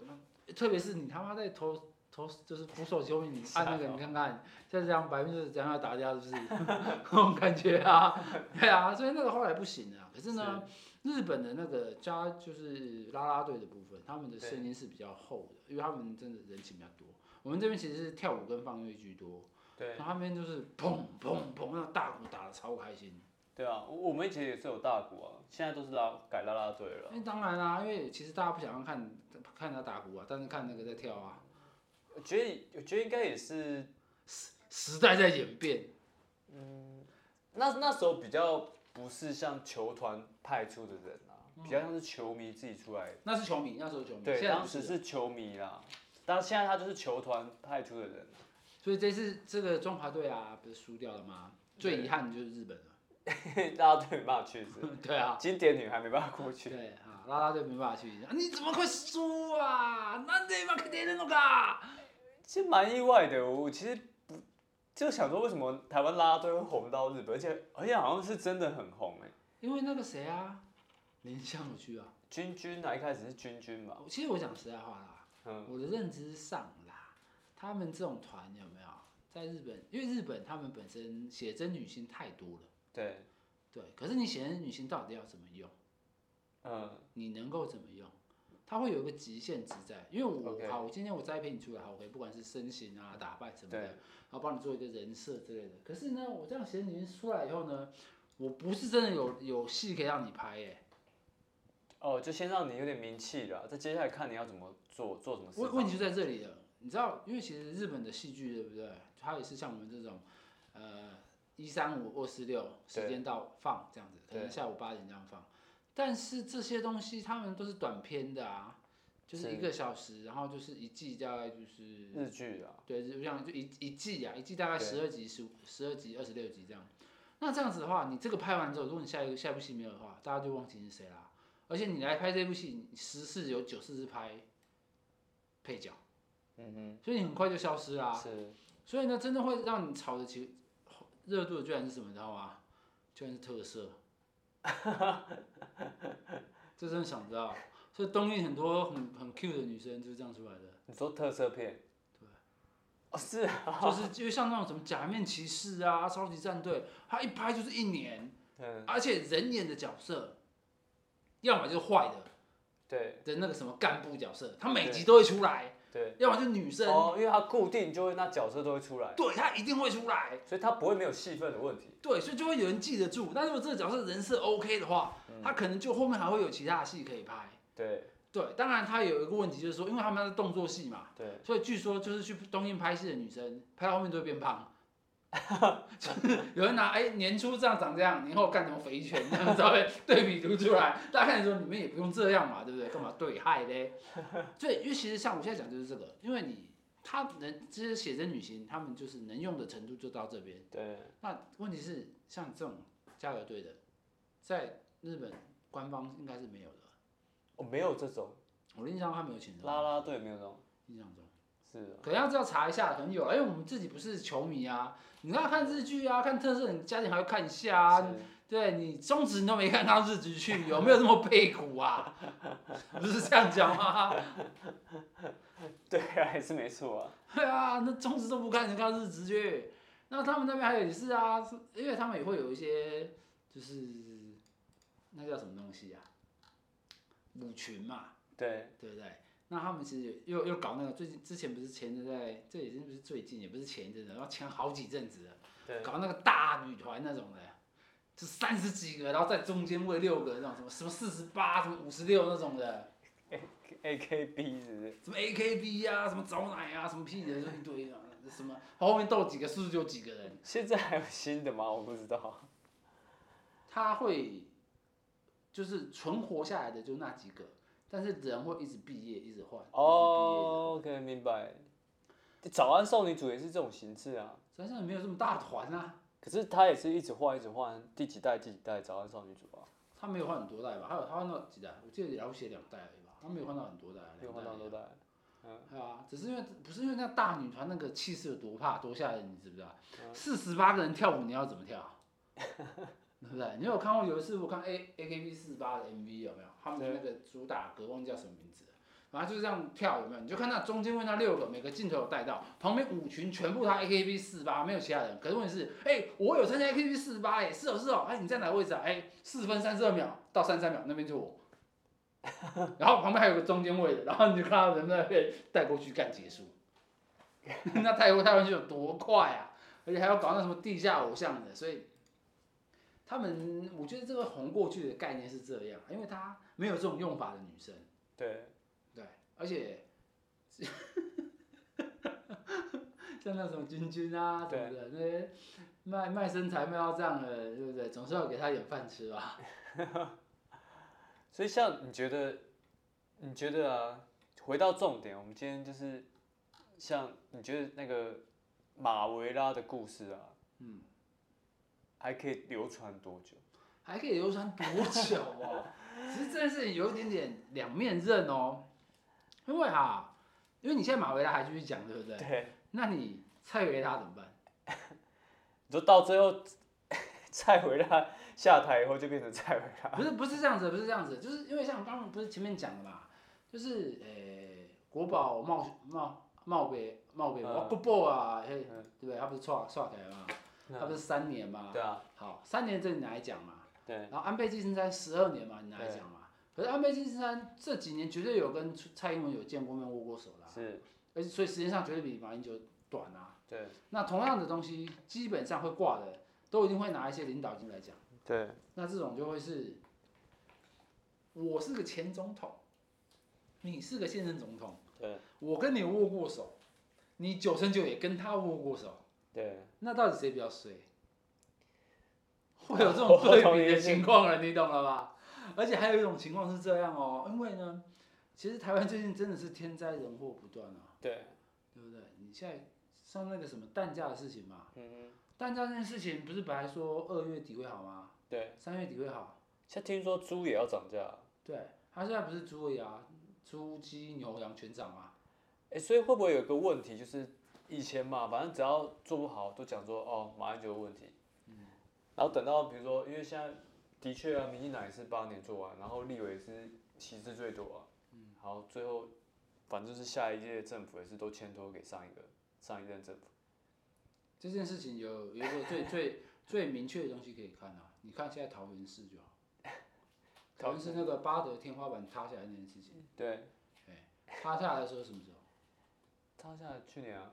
特别是你他妈在投投就是扶手球面，你按那个你看看，像这样百分之怎样要打架，就是那种感觉啊，对啊，所以那个后来不行啊。可是呢，日本的那个加就是啦啦队的部分，他们的声音是比较厚的，因为他们真的人情比较多。我们这边其实是跳舞跟放乐居多，对然后他们就是砰砰砰，那大鼓打得超开心。对啊，我我们以前也是有大鼓啊，现在都是拉改拉拉队了。那当然啦、因为其实大家不想要看看他打鼓啊，但是看那个在跳啊。我觉得我觉得应该也是，时时代在演变，那那时候比较不是像球团派出的人啊，比较像是球迷自己出来。那是球迷，那时候球迷，对，现在不是。当时是球迷啦，但现在他就是球团派出的人。所以这次这个中华队啊，不是输掉了吗？最遗憾的就是日本了。大家队没办法去是不是，对啊，经典女还没办法过去。对啊，啦啦队没办法去，啊你怎么会输啊？なんで負けてるのか？其实蛮意外的，我其实不就想说为什么台湾啦啦队会红到日本，而且而且好像是真的很红哎。因为那个谁啊，林香有去啊。君君啊，一开始是君君嘛，其实我讲实在话啦，嗯，我的认知上啦，他们这种团有没有在日本？因为日本他们本身写真女星太多了， 对，对。可是你写真女性到底要怎么用？嗯，你能够怎么用？它会有一个极限值在，因为我 OK 好，我今天我栽培你出来，好可以不管是身形啊、打扮什么的，对然后帮你做一个人设之类的。可是呢，我这样写真女星出来以后呢，我不是真的有有戏可以让你拍耶、哦，就先让你有点名气了，再接下来看你要怎么做，做什么事。问问题就在这里了，你知道，因为其实日本的戏剧对不对？它也是像我们这种，呃，一三五二四六时间到放这样子，可能下午八点这样放。但是这些东西他们都是短片的啊，就是是一个小时，然后就是一季大概就是日剧啊，对，就像就一一季啊，一季大概十二集、十、十二集、二十六集这样。那这样子的话，你这个拍完之后，如果你下一个下一部戏没有的话，大家就忘记你是谁啦。而且你来拍这部戏，你十次有九次是拍配角，嗯哼所以你很快就消失啦、哼，是，所以呢，真的会让你炒得起热度的，居然是什么，你知道吗？居然是特色。这真的想不到。所以东映很多很很 Q 的女生就是这样出来的。你说特色片，对，哦是啊，就是就像那种什么假面骑士啊、超级战队，他一拍就是一年，嗯，而且人演的角色，要么就是坏的对的那个什么干部角色，他每集都会出来；对，要么就女生，哦，因为它固定就会那角色都会出来，对她一定会出来。所以她不会没有戏份的问题。对，所以就会有人记得住。但如果这个角色人设 OK 的话，嗯他可能就后面还会有其他的戏可以拍。对对，当然她有一个问题就是说，因为他们是动作戏嘛，对，所以据说就是去东京拍戏的女生，拍到后面都会变胖。就是有人拿哎年初这样长这样，年后干什么肥拳，这样稍微对比图出来，大家看说你们也不用这样嘛，对不对？干嘛对害嘞？对，因为其实像我现在讲就是这个，因为你他能这些写真女星，他们就是能用的程度就到这边。对，那问题是，像这种加油队的，在日本官方应该是没有的。哦，没有这种我的印象他没有请拉拉队，没有这种，印象中，是啊，可能要这样查一下，可能有，因为我们自己不是球迷啊。你要看日剧啊，看特色，你家庭还要看一下啊。对你中职你都没看到日剧去，有没有这么背苦啊？不是这样讲吗？对啊，还是没错啊。对啊，那中职都不看，你看日职去。那他们那边还有也是啊，是因为他们也会有一些，就是那叫什么东西啊？舞群嘛，对，对不对？那他们其实又又搞那个，最近之前不是前阵在，这已经不是最近，也不是前一阵子，然后前好几阵子了，对，搞那个大女团那种的，就三十几个，然后在中间位六个那种什么什么四十八、什么五十六那种的，A K B 是不是？什么 AKB 啊，什么早奶啊，什么屁的，就一堆啊，什么后面斗几个，是不是就有几个人？现在还有新的吗？我不知道。他会就是存活下来的就那几个，但是人会一直毕业，一直换。哦，OK，明白。早安少女组也是这种形式啊，一直毕业，山上没有这么大团啊，可是他也是一直换，一直换，第几代第几代早安少女组啊，他没有换很多代吧？还有他换到几代？我记得了不起两代而已吧，他没有换到很多代啊，没有换到很多代。嗯。对啊，只是因为不是因为那大女团那个气势有多怕多吓人，你知不知道？嗯四十八个人跳舞，你要怎么跳？对不对？你有看过有一次我看 A A K B 四十八的 M V 有没有？他们的那个主打歌忘记叫什么名字了，反正就是这样跳有没有？你就看那中间位那六个，每个镜头有带到，旁边舞群全部他 A K B 四八，没有其他人。可是问题是，哎、我有参加 A K B 四八，哎，是哦是哦，哎、你在哪个位置啊？哎、四分三十二秒到三十三秒那边就我。然后旁边还有个中间位的，然后你就看到人在那边带过去干结束。那泰国台湾就有多快啊！而且还要搞那什么地下偶像的，所以他们我觉得这个红过去的概念是这样，因为他没有这种用法的女生，对，对，而且 像那种君君啊，对不对？那些卖卖身材卖到这样的，对不对？总是要给他一点饭吃吧。所以像你觉得，你觉得啊，回到重点，我们今天就是像你觉得那个马维拉的故事啊，嗯，还可以流传多久？还可以流传多久哦？其实这件事情有一点点两面刃哦，因为哈，因为你现在马维拉还继续讲，对不对？对，那你蔡维拉怎么办？你说到最后 蔡维拉下台以后就变成蔡维拉，不是不是这样子，不是这样子，就是因为像刚刚不是前面讲的嘛，就是呃、国宝冒冒冒北冒北嗯哦不不啊，嘿，嗯对不对？他不是错错台嘛，他不是三年嘛？对啊，好，三年这你来讲嘛，对，然后安倍晋三十二年嘛，你来讲嘛。可是安倍晋三这几年绝对有跟蔡英文有见过面、握过手啦，是，而且所以时间上绝对比马英九短啊。对，那同样的东西，基本上会挂的，都一定会拿一些领导进来讲。对，那这种就会是，我是个前总统，你是个现任总统，对，我跟你握过手，你九成九也跟他握过手，对，那到底谁比较衰？会有这种对比的情况了，你懂了吧？而且还有一种情况是这样哦，因为呢，其实台湾最近真的是天灾人祸不断啊，对，对不对？你现在像那个什么蛋价的事情嘛，嗯，蛋价这件事情不是本来说二月底会好吗？对，三月底会好，现在听说猪也要涨价，对，他现在不是猪而已啊，猪、鸡、牛、羊全涨嘛。哎，所以会不会有个问题，就是以前嘛，反正只要做不好，都讲说哦马上就有问题，然后等到比如说，因为现在的确啊，民进党也是八年做完，然后立委也是旗帜最多啊，嗯，好，最后反正就是下一届政府也是都牵拖给上一个上一任政府，这件事情有有一个最最最明确的东西可以看啊，你看现在桃园市就好，桃园市那个巴德天花板塌下来那件事情，对，塌下来的时候什么时候？他现在去年啊，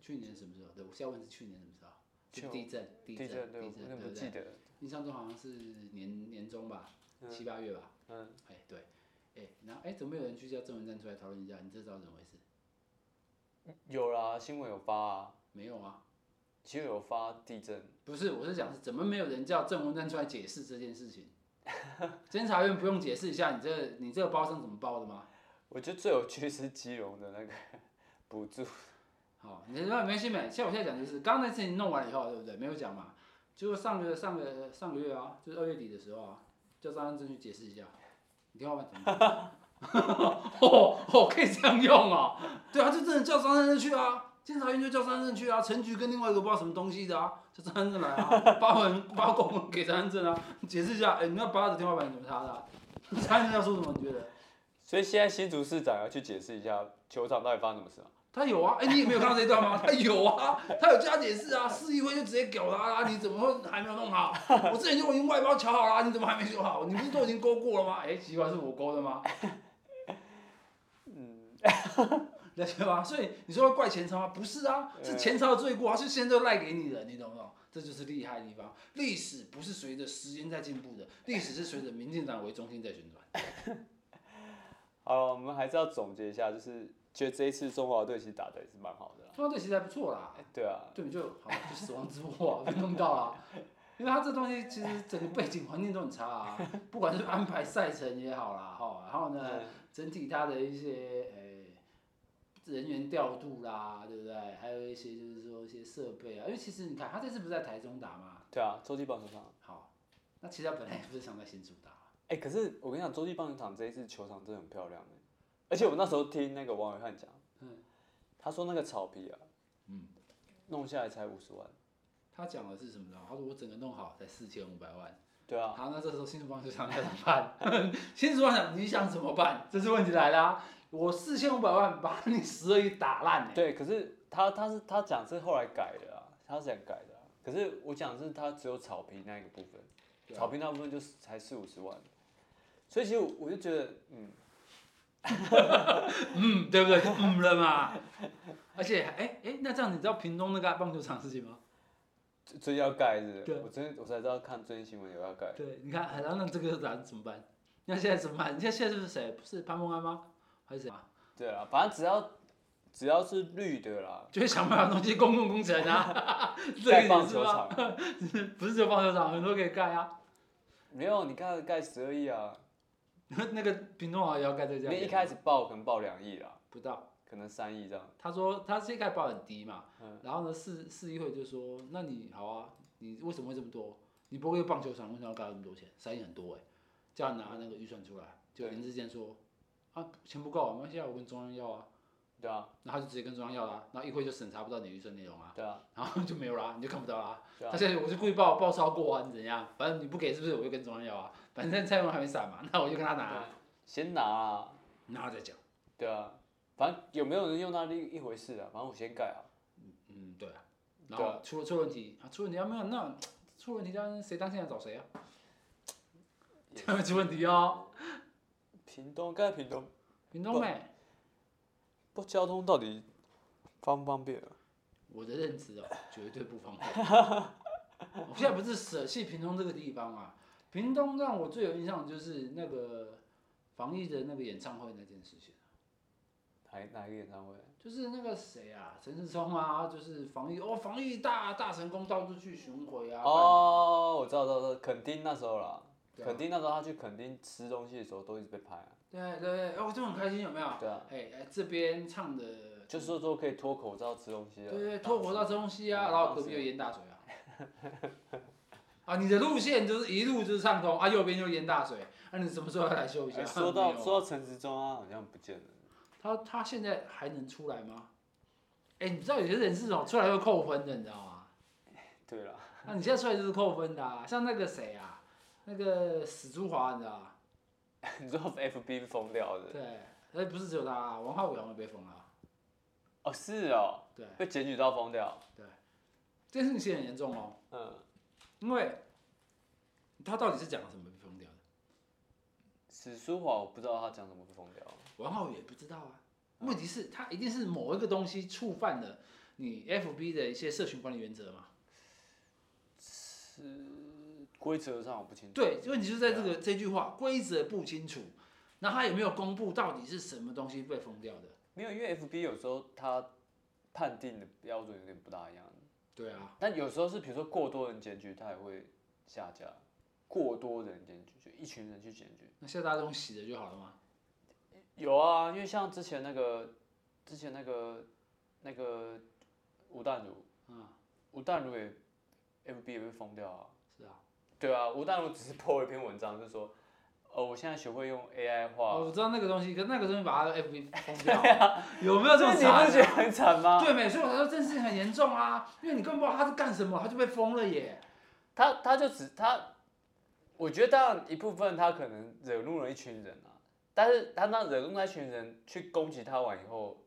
去年什么时候？对，我现在问是去年什么时候？就地震，地震，地震，那对不对？印象中好像是年年中吧，七八月吧。嗯，哎，对，哎，然后哎，怎么没有人去叫郑文灿出来讨论一下？你这知道怎么回事？有啦，新闻有发啊，没有啊，新闻有发地震，不是，我是讲是怎么没有人叫郑文灿出来解释这件事情？监察院不用解释一下你这个你这个包厢怎么包的吗？我觉得最有趣是基隆的那个补助，哦，你没关系没，像我现在讲就是，刚刚那事情弄完以后，对不对？没有讲嘛，就是上个上个上个月啊，就是二月底的时候啊，叫张安正去解释一下，你天花板怎么？哦哦，可以这样用哦，对啊，就真的叫张安正去啊，监察院就叫张安正去啊，陈局跟另外一个不知道什么东西的啊，叫张安正来啊，发文发公文给张安正啊，解释一下，哎、你那八的天花板怎么塌的、啊？张安正要说什么？你觉得？所以现在新竹市长要去解释一下球场到底发生什么事啊？他有啊，哎、你也没有看到这一段吗？他有啊，他有加解释啊，市议会就直接屌他啦，你怎么会还没有弄好？我之前就已经外包瞧好啦，你怎么还没修好？你不是都已经勾过了吗？哎、奇怪，是我勾的吗？嗯，了解吧？所以你说要怪前朝吗？不是啊，是前朝的罪过啊，是现在都赖给你的，你懂不懂？这就是厉害的地方。历史不是随着时间在进步的，历史是随着民进党为中心在旋转。好了，我们还是要总结一下，就是觉得这一次中华队其实打的也是蛮好的啦。中华队其实还不错啦，哎对啊，对，就好，就死亡之握啊，被弄到了。因为他这东西其实整个背景环境都很差啊，不管是安排赛程也好啦，哈，然后呢，整体他的一些诶、人员调度啦，对不对？还有一些就是说一些设备啊，因为其实你看他这次不是在台中打吗，对啊，洲际棒球场。好，那其实他本来也不是想在新竹打，哎、可是我跟你讲，洲际棒球场这一次球场真的很漂亮欸而且我那时候听那个王伟汉讲，嗯他说那个草皮啊，嗯，弄下来才五十万。他讲的是什么呢？他说我整个弄好才四千五百万。对啊，好，那这时候新竹棒球场该怎么办？新竹棒球场你想怎么办？这是问题来啦、我四千五百万把你十二亿打烂呢、对，可是他他是他讲是后来改的啊，他是想改的啊、可是我讲的是他只有草皮那一个部分，草皮那部分就是才四五十万，所以其实我我就觉得，嗯，嗯，对不对？就嗯了嘛。而且，哎哎，那这样你知道屏东那个棒球场事情吗？最最近要盖是我真我才知道看最近新闻有要盖，对，你看，然后那这个咱怎么办？那现在怎么办？你看现在是谁？不是潘孟安吗？还是谁啊？对啊，反正只要只要是绿的啦，就会想办法弄些公共工程啊，这个盖也是吗？棒球场，不是只有棒球场，很多可以盖啊。没有，你盖盖十二亿啊，那个屏东好像也要盖这个价钱，因为一开始报可能报两亿啦，不到。可能三亿这样，他说他现在报很低嘛，嗯然后呢市市议会就说，那你好啊，你为什么会这么多？你不会棒球场为什么要盖那么多钱？三亿很多哎、叫你拿那个预算出来，就对林志坚说啊钱不够啊，没关系啊，我跟中央要啊，对啊，然后他就直接跟中央要啦、然后议会就审查不到你的预算内容啊，对啊，然后就没有啦，你就看不到啦。对啊他现在我就故意报报超过啊，你怎样？反正你不给是不是？我就跟中央要啊，反正蔡英文还没散嘛，那我就跟他拿啊，先拿啊，然后再讲。对啊，反正有没有人用那另一回事啊，反正我先盖啊，嗯，对啊。然对后出了出问题啊，出问题啊没有那出问题，当谁当现在找谁啊？这出问题哦。屏东盖屏东，屏东没，不交通到底方不方便啊？我的认知哦，绝对不方便。我现在不是舍弃屏东这个地方啊，屏东让我最有印象的就是那个防疫的那个演唱会那件事情，哪一哪一个演唱会？就是那个谁啊，陈世聪啊，就是防疫哦，防疫大大成功，到处去巡回啊。哦，我知道，知道，知道，肯丁那时候啦，对啊垦丁那时候他去垦丁吃东西的时候都一直被拍啊，对对对，哦，就很开心，有没有？对啊，哎哎，这边唱的就是说可以脱口罩吃东西啊，对对，脱口罩吃东西啊，嗯然后隔壁有烟大嘴啊。啊，你的路线就是一路就是畅通啊，右边就淹大水，那、你什么时候要来修一下？哎说到 说到陈时中啊，好像不见了，他他现在还能出来吗？哎、你知道有些人是哦，出来会扣分的，你知道吗？对了，那、你现在出来就是扣分的、啊，像那个谁啊，那个史珠华，你知道吗？你说 FB 封掉的，对，哎，不是只有他、啊，王浩伟好像被封了啊。哦是哦，对，被检举到封掉，对这件事情很严重哦，嗯，因为他到底是讲什么被封掉的？史书华我不知道他讲什么被封掉，王浩宇也不知道啊。问题是，他一定是某一个东西触犯了你 FB 的一些社群管理原则嘛？是规则上我不清楚，对，问题就是在这个这句话规则不清楚，那他有没有公布到底是什么东西被封掉的？没有，因为 FB 有时候他判定的标准有点不大一样，对啊，但有时候是比如说过多人检举，它也会下架，过多人检举，就一群人去检举。那现在大家用洗的就好了吗？有啊，因为像之前那个，之前那个那个吴淡如，嗯，吴淡如也 FB 也被封掉啊。是啊。对啊，吴淡如只是 po 了一篇文章，就是说，哦，我现在学会用 AI 画。哦，我知道那个东西，可是那个东西把他的 FB 封掉，有没有这么惨、你不觉得很惨吗？对没？所以我才说这件事情很严重啊，因为你根本不知道他是干什么，他就被封了耶。他他就只他，我觉得当然一部分他可能惹怒了一群人啊，但是他那惹怒那群人去攻击他完以后，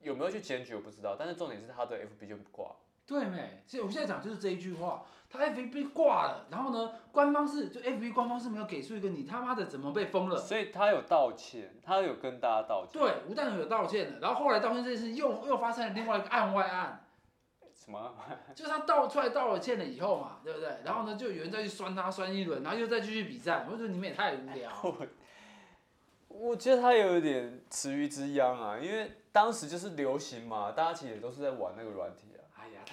有没有去检举我不知道，但是重点是他的 FB 就挂了。对没？其实我现在讲就是这一句话，他 FB 挂了，然后呢，官方是就 FB 官方是没有给出一个你他妈的怎么被封了。所以他有道歉，他有跟大家道歉。对，吴淡如有道歉的，然后后来道歉这件事又又发生了另外一个案外案，什么？就是他道出来道了歉了以后嘛，对不对？然后呢，就有人再去酸他酸一轮，然后又再继续比赛，我觉得你们也太无聊。我觉得他有一点池鱼之殃啊，因为当时就是流行嘛，大家其实也都是在玩那个软体啊。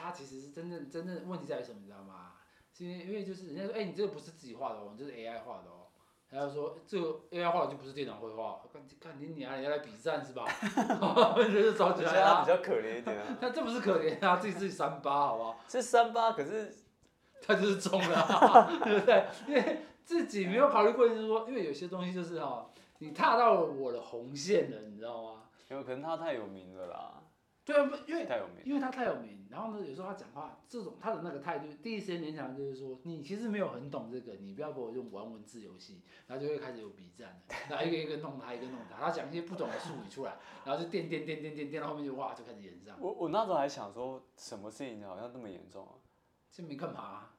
他其实是真正真正问题在于什么，你知道吗？是因为因为就是人家说，哎、你这个不是自己画的哦，你这是 AI 画的哦。他就说这个 AI 画的就不是电脑绘画，看看你你啊，你要来比战是吧？就是找起我觉来他比较可怜一点啊，他这不是可怜啊，自己自己三八好不好？是三八，可是他就是中了、啊，对不对？因为自己没有考虑过，就是说，因为有些东西就是哈、你踏到了我的红线了，你知道吗？有可能他太有名了啦，对啊，因为太有名。因为他太有名，然后呢，有时候他讲话这种他的那个态度，第一时间联想就是说，你其实没有很懂这个，你不要给我用玩文字游戏，然后就会开始有比战了，然后一个一个弄他，一个弄他，他讲一些不懂的术语出来，然后就电电电电电电到后面就哇就开始演上，我我那时候还想说，什么事情好像那么严重啊？这没干嘛、啊？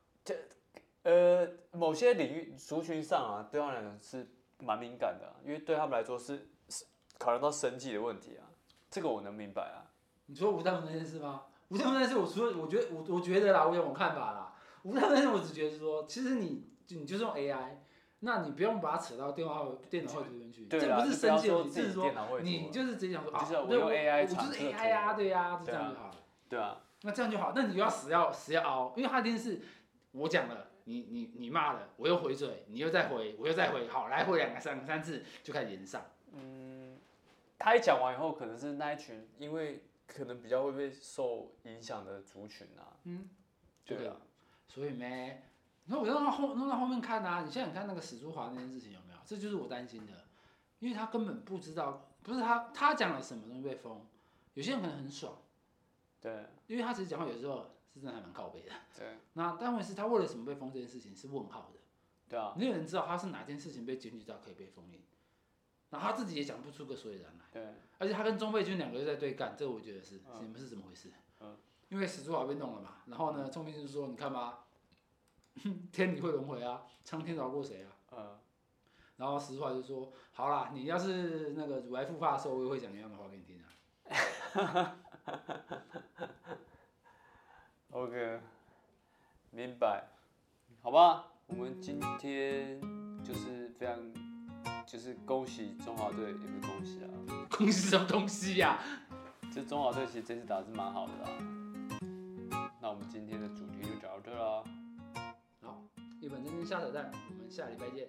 呃，某些领域族群上啊，对他们来讲是蛮敏感的啊、因为对他们来说是是考量到生计的问题啊，这个我能明白啊。你说吴大文那件事吗？吴大文那件事，我除了我觉得我我觉得啦，我有我看法啦。吴淡如那件事，我只觉得说，其实你就你就是用 AI，那你不用把它扯到电话电脑绘图里面去，这不是生气的问题，说自己这是说你就是直接讲说啊，就是我用 AI 我就是 AI 啊，图对呀，就这样就好了。对啊，那这样就好，那你就要死要死要熬，因为他一定是我讲了，你你你骂了，我又回嘴，你又再回，我又再回，好，来回两个三三次就开始连上。嗯，他一讲完以后，可能是那一群因为可能比较会被受影响的族群啊，嗯，对啊，所以没，你说我让到后弄到后面看啊，你现在你看那个史书华那件事情有没有？这就是我担心的，因为他根本不知道，不是他他讲了什么东西被封，有些人可能很爽，对因为他其实讲话有时候是真的还蛮靠背的。对那但问题是，他为了什么被封这件事情是问号的。对啊，没有人知道他是哪件事情被检举到可以被封印，然后他自己也讲不出个所以然来，对而且他跟钟佩君两个又在对干，这个我觉得是嗯你们是怎么回事？嗯因为史书豪被弄了嘛，然后呢，钟就说你看吧，天理会轮回啊，苍天饶过谁啊？嗯，然后史书豪就说好啦，你要是那个乳癌复发的时候，我也会讲一样的话给你听啊。OK，明白，好吧，我们今天就是非常，就是恭喜中华队，也不是恭喜啊，恭喜什么东西呀、这中华队其实这次打的是蛮好的啦。那我们今天的主题就讲到这啦。好，一本正经下扯淡，我们下礼拜见。